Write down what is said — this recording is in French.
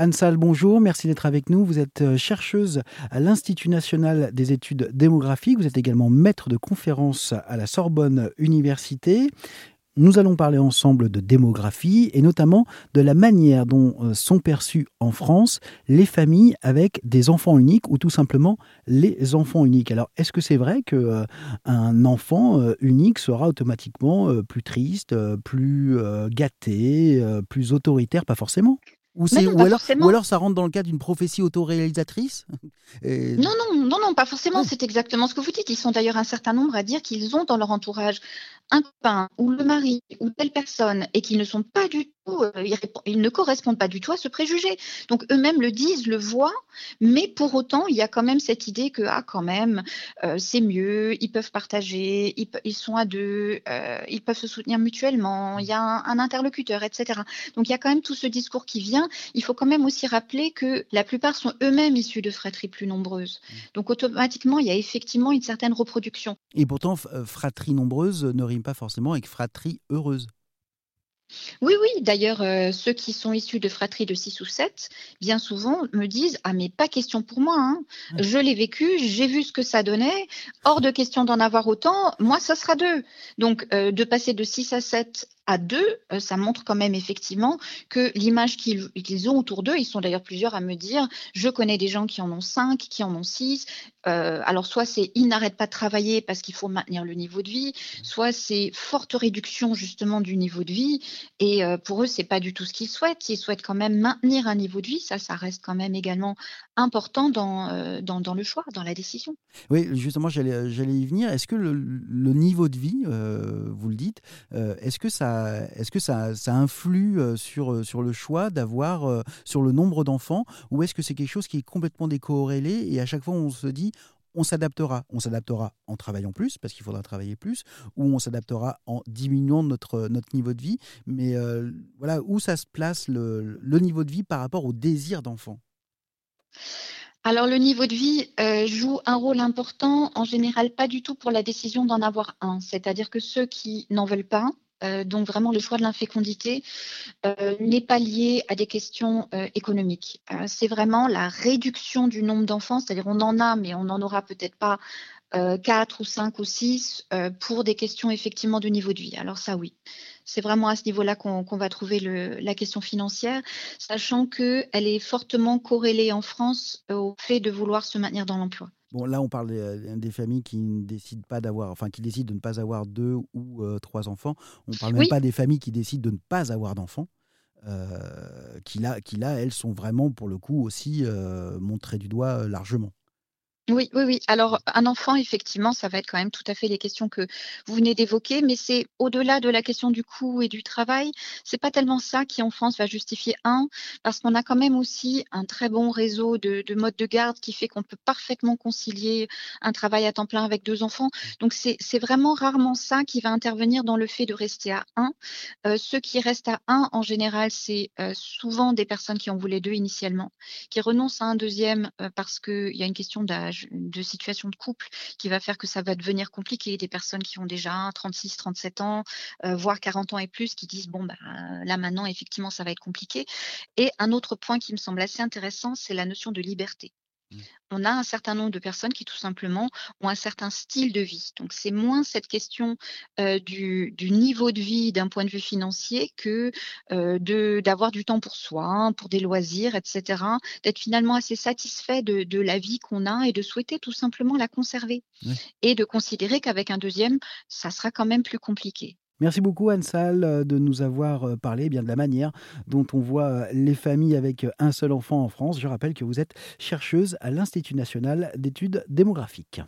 Anne Salle, bonjour, merci d'être avec nous. Vous êtes euh, chercheuse à l'Institut national des études démographiques. Vous êtes également maître de conférences à la Sorbonne Université. Nous allons parler ensemble de démographie et notamment de la manière dont euh, sont perçues en France les familles avec des enfants uniques ou tout simplement les enfants uniques. Alors, est-ce que c'est vrai que euh, un enfant unique sera automatiquement plus triste, plus gâté, plus autoritaire? Pas forcément. Ou, ou, alors, ou, alors, ça rentre dans le cadre d'une prophétie autoréalisatrice Non, non, non, non, pas forcément. C'est exactement ce que vous dites. Ils sont d'ailleurs un certain nombre à dire qu'ils ont dans leur entourage un copain ou le mari ou telle personne et qu'ils ne sont pas du euh, ils, ne correspondent pas du tout à ce préjugé. Donc eux-mêmes le disent, le voient, mais pour autant, il y a quand même cette idée que, ah, quand même, euh, c'est mieux, ils peuvent partager, ils, sont à deux, euh, ils peuvent se soutenir mutuellement, il y a un, interlocuteur, etc. Donc il y a quand même tout ce discours qui vient. Il faut quand même aussi rappeler que la plupart sont eux-mêmes issus de fratries plus nombreuses. Mmh. Donc automatiquement, il y a effectivement une certaine reproduction. Et pourtant, fratrie nombreuse ne pas forcément avec fratrie heureuse. Oui, oui. D'ailleurs, euh, ceux qui sont issus de fratries de 6 ou 7, bien souvent me disent Ah, mais pas question pour moi. Hein. Mmh. Je l'ai vécu, j'ai vu ce que ça donnait. Hors de question d'en avoir autant. Moi, ça sera deux. Donc, euh, de passer de 6 à 7 à deux, euh, ça montre quand même effectivement que l'image qu'ils ont autour d'eux, ils sont d'ailleurs plusieurs à me dire, je connais des gens qui en ont cinq, qui en ont six. Euh, alors soit c'est ils n'arrêtent pas de travailler parce qu'il faut maintenir le niveau de vie, soit c'est forte réduction justement du niveau de vie. Et euh, pour eux, c'est pas du tout ce qu'ils souhaitent. Ils souhaitent quand même maintenir un niveau de vie. Ça, ça reste quand même également important dans, le choix, dans la décision. Oui, justement, j'allais y venir. Est-ce que le, niveau de vie, vous le dites, est-ce que ça est-ce que ça, influe euh, sur, euh, sur le choix d'avoir, euh, sur le nombre d'enfants, ou est-ce que c'est quelque chose qui est complètement décorrélé et à chaque fois on se dit on s'adaptera. On s'adaptera en travaillant plus, parce qu'il faudra travailler plus, ou on s'adaptera en diminuant notre, notre niveau de vie. Mais voilà, où ça se place le, niveau de vie par rapport au désir d'enfant? Alors le niveau de vie joue un rôle important, en général pas du tout pour la décision d'en avoir un. C'est-à-dire que ceux qui n'en veulent pas, euh, donc vraiment le choix de l'infécondité euh, n'est pas lié à des questions euh, économiques. c'est vraiment la réduction du nombre d'enfants, c'est-à-dire on en a, mais on n'en aura peut-être pas quatre ou cinq ou six pour des questions effectivement de niveau de vie. Alors ça oui. C'est vraiment à ce niveau-là qu'on va trouver la question financière, sachant qu'elle est fortement corrélée en France au fait de vouloir se maintenir dans l'emploi. Bon, là, on parle des, familles qui ne décident pas d'avoir, enfin, qui décident de ne pas avoir deux ou euh, trois enfants. On ne parle même pas des familles qui décident de ne pas avoir d'enfants. Euh, qui, là, qui là, elles sont vraiment pour le coup aussi euh, montrées du doigt largement. Oui, oui, oui. Alors, un enfant, effectivement, ça va être quand même tout à fait les questions que vous venez d'évoquer, mais c'est au-delà de la question du coût et du travail. C'est pas tellement ça qui, en France, va justifier un, parce qu'on a quand même aussi un très bon réseau de, de modes de garde qui fait qu'on peut parfaitement concilier un travail à temps plein avec deux enfants. Donc, c'est vraiment rarement ça qui va intervenir dans le fait de rester à un. Euh, ceux qui restent à un, en général, c'est euh, souvent des personnes qui en voulaient deux initialement, qui renoncent à un deuxième euh, parce qu'il y a une question d'âge de situation de couple qui va faire que ça va devenir compliqué. Des personnes qui ont déjà 36, 37 ans, euh, voire 40 ans et plus, qui disent bon, bah, là maintenant, effectivement, ça va être compliqué. Et un autre point qui me semble assez intéressant, c'est la notion de liberté. Mmh. On a un certain nombre de personnes qui tout simplement ont un certain style de vie. Donc c'est moins cette question du, niveau de vie d'un point de vue financier que d'avoir du temps pour soi, pour des loisirs, etc. D'être finalement assez satisfait de, la vie qu'on a et de souhaiter tout simplement la conserver. Et de considérer qu'avec un deuxième, ça sera quand même plus compliqué. Merci beaucoup Anne euh, de nous avoir euh, parlé eh bien de la manière dont on voit euh, les familles avec un seul enfant en France. Je rappelle que vous êtes chercheuse à l'Institut national d'études démographiques.